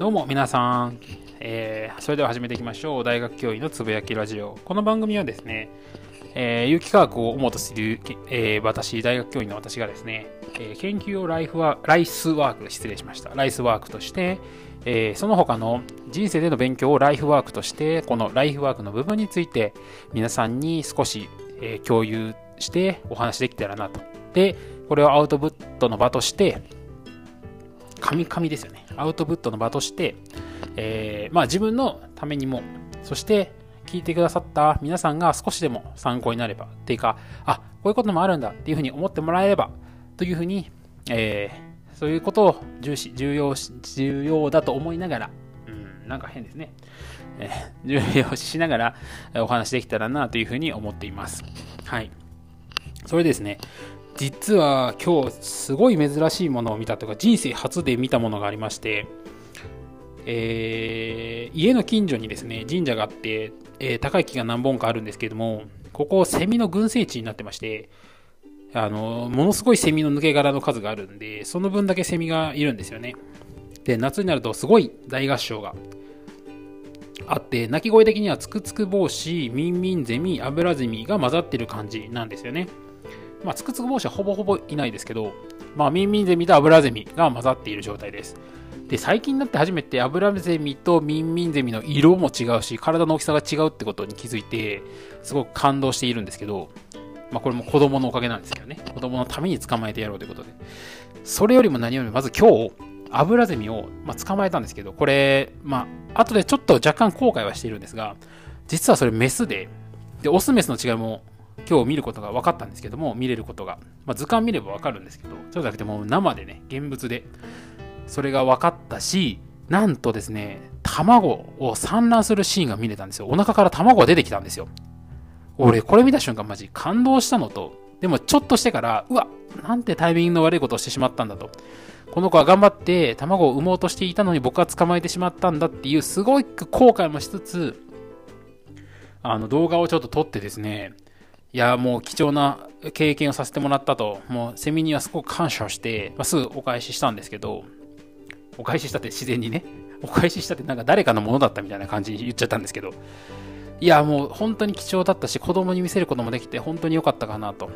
どうも皆さん、えー、それでは始めていきましょう。大学教員のつぶやきラジオ。この番組はですね、えー、有機化学を主とする、えー、私、大学教員の私がですね、えー、研究をライフワライスワーク、失礼しました。ライスワークとして、えー、その他の人生での勉強をライフワークとして、このライフワークの部分について皆さんに少し、えー、共有してお話できたらなと。で、これをアウトプットの場として、神々ですよね。アウトプットの場として、えー、まあ自分のためにも、そして聞いてくださった皆さんが少しでも参考になれば、っていうか、あ、こういうこともあるんだっていうふうに思ってもらえれば、というふうに、えー、そういうことを重視、重要、重要だと思いながら、うん、なんか変ですね。えー、重要視しながらお話できたらなというふうに思っています。はい。それですね、実は今日すごい珍しいものを見たとか人生初で見たものがありまして、えー、家の近所にですね神社があって、えー、高い木が何本かあるんですけどもここセミの群生地になってましてあのものすごいセミの抜け殻の数があるんでその分だけセミがいるんですよね。で夏になるとすごい大合唱があって鳴き声的にはつくつく帽子ミンミンゼミアブラゼミが混ざってる感じなんですよね。まあ、つくつく帽子はほぼほぼいないですけど、まあ、ミンミンゼミとアブラゼミが混ざっている状態です。で、最近になって初めてアブラゼミとミンミンゼミの色も違うし、体の大きさが違うってことに気づいて、すごく感動しているんですけど、まあ、これも子供のおかげなんですけどね。子供のために捕まえてやろうということで。それよりも何よりも、まず今日、アブラゼミを、まあ、捕まえたんですけど、これ、まあ、後でちょっと若干後悔はしているんですが、実はそれメスで、で、オスメスの違いも今日見ることが分かったんですけども、見れることが。まあ、図鑑見れば分かるんですけど、そうじゃなくてもう生でね、現物で、それが分かったし、なんとですね、卵を産卵するシーンが見れたんですよ。お腹から卵が出てきたんですよ。俺、これ見た瞬間マジ感動したのと、でもちょっとしてから、うわ、なんてタイミングの悪いことをしてしまったんだと。この子は頑張って卵を産もうとしていたのに僕は捕まえてしまったんだっていうすごい後悔もしつつ、あの動画をちょっと撮ってですね、いや、もう貴重な経験をさせてもらったと、もうセミにはすごく感謝して、まあ、すぐお返ししたんですけど、お返ししたって自然にね、お返ししたってなんか誰かのものだったみたいな感じに言っちゃったんですけど、いや、もう本当に貴重だったし、子供に見せることもできて本当に良かったかなと。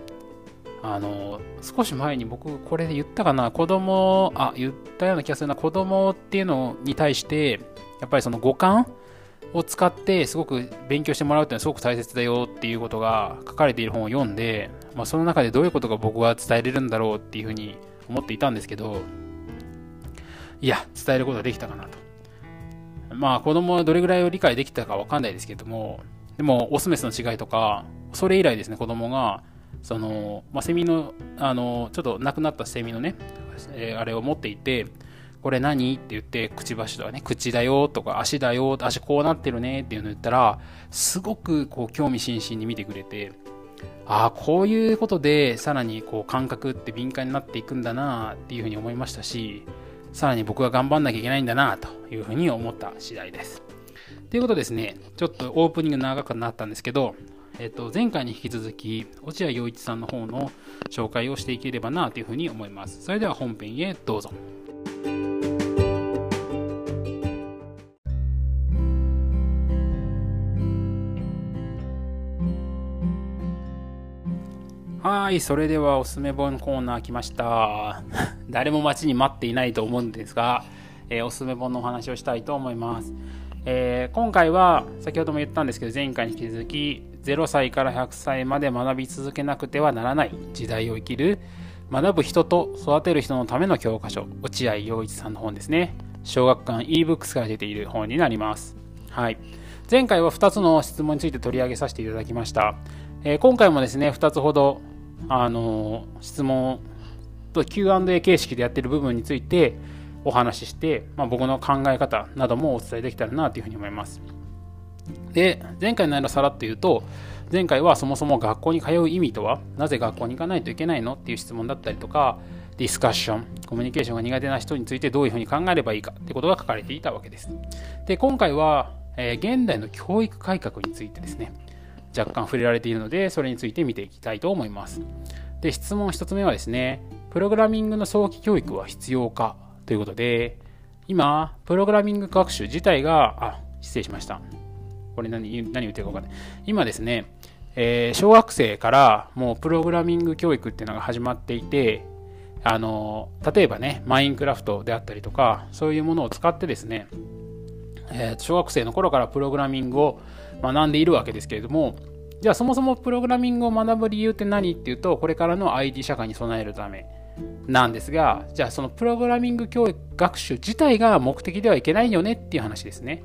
あの、少し前に僕これで言ったかな、子供、あ、言ったような気がするな、子供っていうのに対して、やっぱりその五感を使ってすごく勉強してもらうっていうのはすごく大切だよっていうことが書かれている本を読んで、まあ、その中でどういうことが僕は伝えれるんだろうっていうふうに思っていたんですけど、いや、伝えることができたかなと。まあ子供はどれぐらいを理解できたかわかんないですけども、でもオスメスの違いとか、それ以来ですね、子供が、その、まあ、セミの、あの、ちょっと亡くなったセミのね、えー、あれを持っていて、これ何？って言って、くちばしとかね、口だよとか足だよ、足こうなってるねっていうのを言ったら、すごくこう興味津々に見てくれて、ああ、こういうことでさらにこう感覚って敏感になっていくんだなっていうふうに思いましたし、さらに僕は頑張んなきゃいけないんだなというふうに思った次第です。ということですね、ちょっとオープニング長くなったんですけど、えっと、前回に引き続き、落合陽一さんの方の紹介をしていければなというふうに思います。それでは本編へどうぞ。はい、それではおすすめ本コーナー来ました。誰も待ちに待っていないと思うんですが、えー、おすすめ本のお話をしたいと思います。えー、今回は先ほども言ったんですけど前回に引き続き0歳から100歳まで学び続けなくてはならない時代を生きる学ぶ人と育てる人のための教科書落合陽一さんの本ですね小学館 ebooks から出ている本になりますはい前回は2つの質問について取り上げさせていただきました、えー、今回もですね2つほどあの質問と Q&A 形式でやってる部分についてお話しして、まあ、僕の考え方などもお伝えできたらなというふうに思います。で、前回の内容をさらっと言うと、前回はそもそも学校に通う意味とは、なぜ学校に行かないといけないのっていう質問だったりとか、ディスカッション、コミュニケーションが苦手な人についてどういうふうに考えればいいかってことが書かれていたわけです。で、今回は、えー、現代の教育改革についてですね、若干触れられているので、それについて見ていきたいと思います。で、質問1つ目はですね、プログラミングの早期教育は必要か？ということで、今、プログラミング学習自体が、あ、失礼しました。これ何、何言ってるか分かんない。今ですね、えー、小学生からもうプログラミング教育っていうのが始まっていて、あの、例えばね、マインクラフトであったりとか、そういうものを使ってですね、えー、小学生の頃からプログラミングを学んでいるわけですけれども、じゃあそもそもプログラミングを学ぶ理由って何っていうと、これからの IT 社会に備えるためなんですが、じゃあそのプログラミング教育学習自体が目的ではいけないよねっていう話ですね。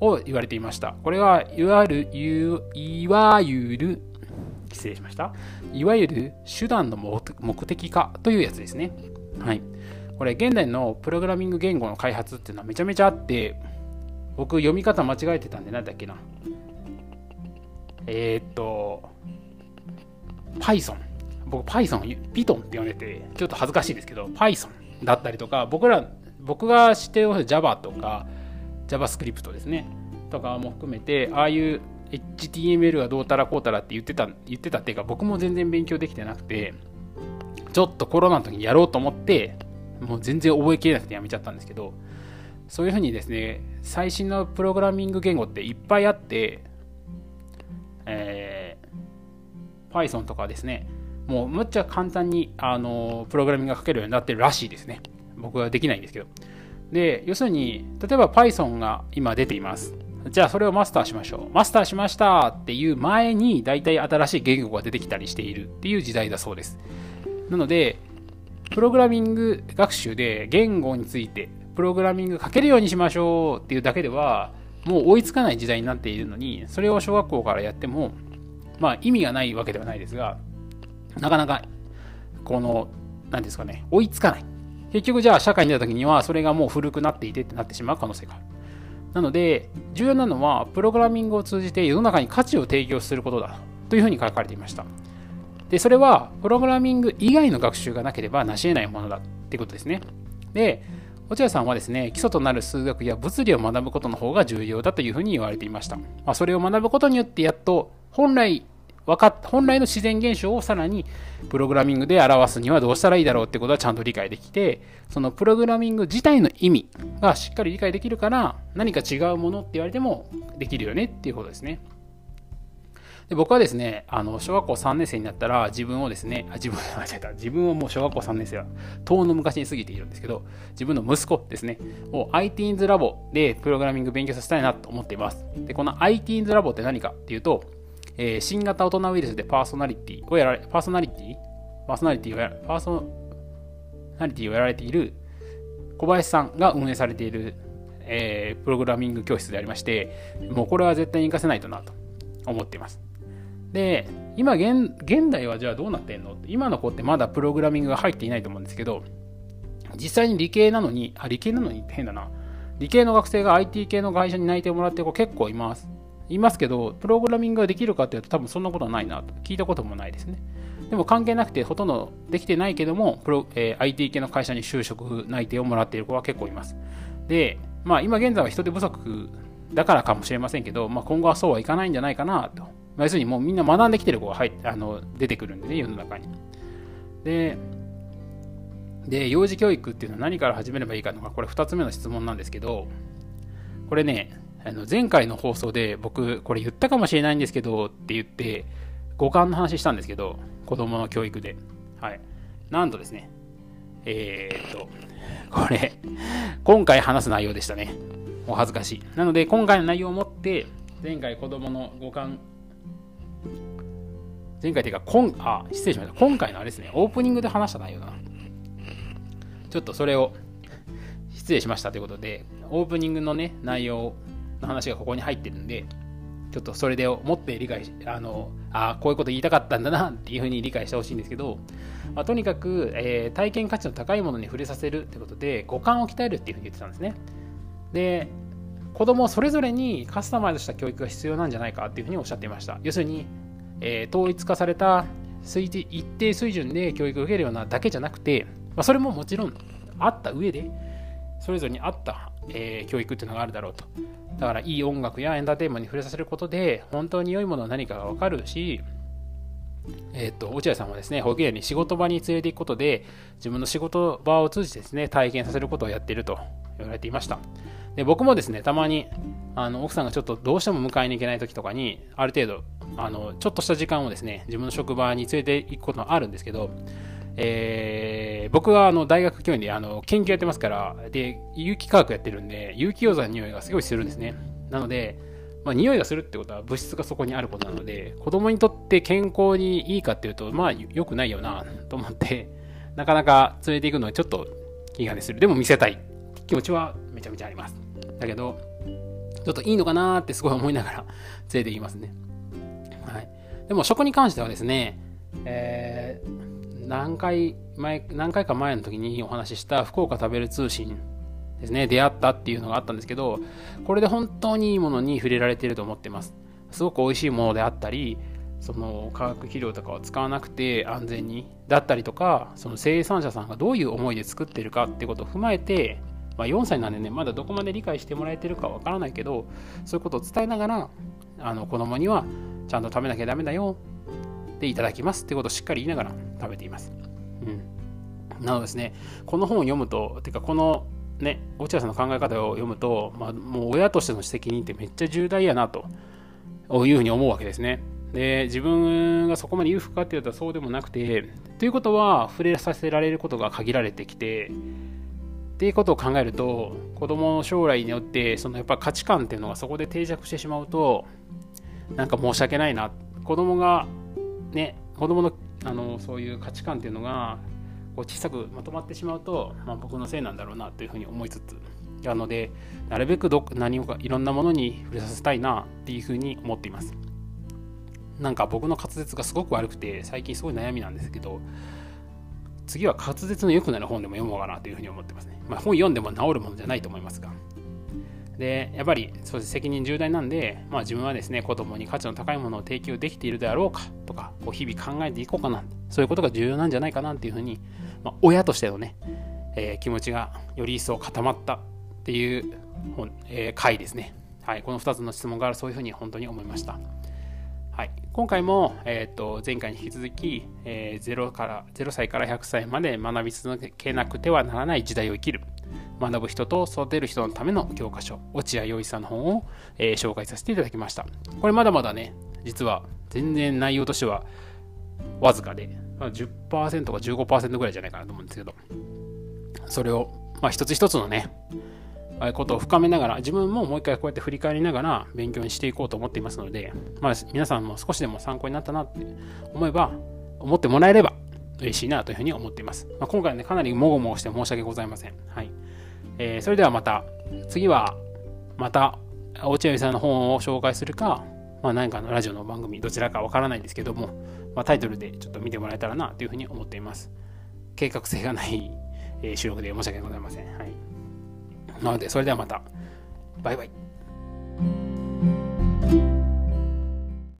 を言われていました。これはいわゆる、いわゆる、失礼しました。いわゆる手段の目的化というやつですね。はい。これ現代のプログラミング言語の開発っていうのはめちゃめちゃあって、僕読み方間違えてたんでなんだっけな。えー、っと、Python。僕 Python、Python って呼んでて、ちょっと恥ずかしいですけど、Python だったりとか、僕ら、僕が知ってる Java とか、JavaScript ですね、とかも含めて、ああいう HTML がどうたらこうたらって言ってた、言ってたっていうか、僕も全然勉強できてなくて、ちょっとコロナの時にやろうと思って、もう全然覚えきれなくてやめちゃったんですけど、そういうふうにですね、最新のプログラミング言語っていっぱいあって、えー、Python とかですね、もうむっちゃ簡単にあのプログラミングが書けるようになってるらしいですね。僕はできないんですけど。で、要するに、例えば Python が今出ています。じゃあそれをマスターしましょう。マスターしましたっていう前に大体新しい言語が出てきたりしているっていう時代だそうです。なので、プログラミング学習で言語についてプログラミング書けるようにしましょうっていうだけではもう追いつかない時代になっているのにそれを小学校からやってもまあ意味がないわけではないですがなかなかこの何ですかね追いつかない。結局じゃあ社会に出た時にはそれがもう古くなっていてってなってしまう可能性がある。なので重要なのはプログラミングを通じて世の中に価値を提供することだというふうに書かれていました。でそれはプログラミング以外の学習がなければ成し得ないものだってことですね。で落合さんはですね基礎となる数学や物理を学ぶことの方が重要だというふうに言われていました、まあ、それを学ぶことによってやっと本来分かっ本来の自然現象をさらにプログラミングで表すにはどうしたらいいだろうってことはちゃんと理解できてそのプログラミング自体の意味がしっかり理解できるから何か違うものって言われてもできるよねっていうことですね。で僕はですね、あの、小学校3年生になったら自分をですね、あ自分、間違えた、自分をもう小学校3年生は、遠の昔に過ぎているんですけど、自分の息子ですね、を ITINS ラボでプログラミング勉強させたいなと思っています。で、この ITINS ラボって何かっていうと、えー、新型大人ウイルスでパーソナリティをやられ、パーソナリティパーソナリティをやパーソナリティをやられている小林さんが運営されている、えー、プログラミング教室でありまして、もうこれは絶対に活かせないとなと思っています。で、今現、現代はじゃあどうなってんの？って今の子ってまだプログラミングが入っていないと思うんですけど、実際に理系なのに、あ、理系なのに変だな。理系の学生が IT 系の会社に内定をもらってる子結構います。いますけど、プログラミングができるかっていうと多分そんなことはないなと。聞いたこともないですね。でも関係なくてほとんどできてないけども、プロえー、IT 系の会社に就職内定をもらっている子は結構います。で、まあ今現在は人手不足だからかもしれませんけど、まあ、今後はそうはいかないんじゃないかなと、要するにもうみんな学んできてる子が入あの出てくるんでね、世の中に。で、で、幼児教育っていうのは何から始めればいいかのが、これ2つ目の質問なんですけど、これね、あの前回の放送で僕、これ言ったかもしれないんですけどって言って、五感の話したんですけど、子供の教育で。はい。なんとですね、えー、っと、これ、今回話す内容でしたね。お恥ずかしい。なので、今回の内容をもって、前回子供の五感前回というか、今、あ、失礼しました。今回のあれですね、オープニングで話した内容だな。ちょっとそれを失礼しましたということで、オープニングのね、内容の話がここに入ってるんで、ちょっとそれでもって理解し、あの、あこういうこと言いたかったんだなっていうふうに理解してほしいんですけど、まあ、とにかく、えー、体験価値の高いものに触れさせるってことで、五感を鍛えるっていうふうに言ってたんですね。で、子供それぞれにカスタマイズした教育が必要なんじゃないかっていうふうにおっしゃっていました。要するに、えー、統一化された一定水準で教育を受けるようなだけじゃなくて、まあ、それももちろんあった上で、それぞれに合った、えー、教育っていうのがあるだろうと。だからいい音楽やエンターテインメントに触れさせることで、本当に良いものは何かがわかるし、え、ー、と、落合さんはですね、保育園に仕事場に連れて行くことで、自分の仕事場を通じてですね、体験させることをやっていると言われていました。で、僕もですね、たまに、あの、奥さんがちょっとどうしても迎えに行けない時とかに、ある程度、あの、ちょっとした時間をですね、自分の職場に連れて行くこともあるんですけど、えー、僕はあの大学教員であの研究やってますから、で、有機化学やってるんで、有機溶剤の匂いがすごいするんですね。なので、まあ、匂いがするってことは物質がそこにあることなので、子供にとって健康にいいかっていうと、まあ良くないよなと思って、なかなか連れて行くのはちょっと気がねする。でも見せたい気持ちはめちゃめちゃあります。だけど、ちょっといいのかなってすごい思いながら 連れて行きますね。はい。でも食に関してはですね、えー、何回前、何回か前の時にお話しした福岡食べる通信ですね、出会ったっていうのがあったんですけど、これで本当にいいものに触れられてると思ってます。すごく美味しいものであったり、その化学肥料とかを使わなくて安全にだったりとかその生産者さんがどういう思いで作ってるかってことを踏まえて、まあ、4歳なんでねまだどこまで理解してもらえてるかわからないけどそういうことを伝えながらあの子供にはちゃんと食べなきゃダメだよでいただきますってことをしっかり言いながら食べています。うん、なのですねこの本を読むとてかこのね、落合さんの考え方を読むと、まあ、もう親としての責任ってめっちゃ重大やなというふうに思うわけですね。で、自分がそこまで裕福かっていうとそうでもなくて、ということは触れさせられることが限られてきて、っていうことを考えると、子供の将来によって、そのやっぱ価値観っていうのがそこで定着してしまうと、なんか申し訳ないな。子供が、ね、子供のあのそういう価値観っていうのがこう小さくまとまってしまうと、まあ、僕のせいなんだろうなというふうに思いつつなのでなるべくど何もかいろんなものに触れさせたいなっていうふうに思っていますなんか僕の滑舌がすごく悪くて最近すごい悩みなんですけど次は滑舌の良くなる本でも読もうかなというふうに思ってますね、まあ、本読んでも治るものじゃないと思いますがでやっぱりそうです責任重大なんで、まあ、自分はですね子供に価値の高いものを提供できているであろうかとかこう日々考えていこうかなそういうことが重要なんじゃないかなっていうふうにまあ、親としてのね、えー、気持ちがより一層固まったっていう本、えー、回ですね。はい、この2つの質問からそういうふうに本当に思いました。今回も、えーと、前回に引き続き、えー、0, から0歳から100歳まで学び続けなくてはならない時代を生きる。学ぶ人と育てる人のための教科書落合陽一さんの本を、えー、紹介させていただきました。これまだまだね実は全然内容としてはわずかで、10%か15%ぐらいじゃないかなと思うんですけど、それを、まあ、一つ一つのね、ことを深めながら、自分ももう一回こうやって振り返りながら勉強にしていこうと思っていますので、まあ、皆さんも少しでも参考になったなって思えば、思ってもらえれば嬉しいなというふうに思っています。まあ、今回はね、かなりもごもごして申し訳ございません。はい。えー、それではまた、次は、また、落合さんの本を紹介するか、まあ、何かのラジオの番組、どちらかわからないんですけども、まあ、タイトルでちょっと見てもらえたらなというふうに思っています。計画性がない、え、収録で申し訳ございません。はい。なので、それではまた。バイバイ。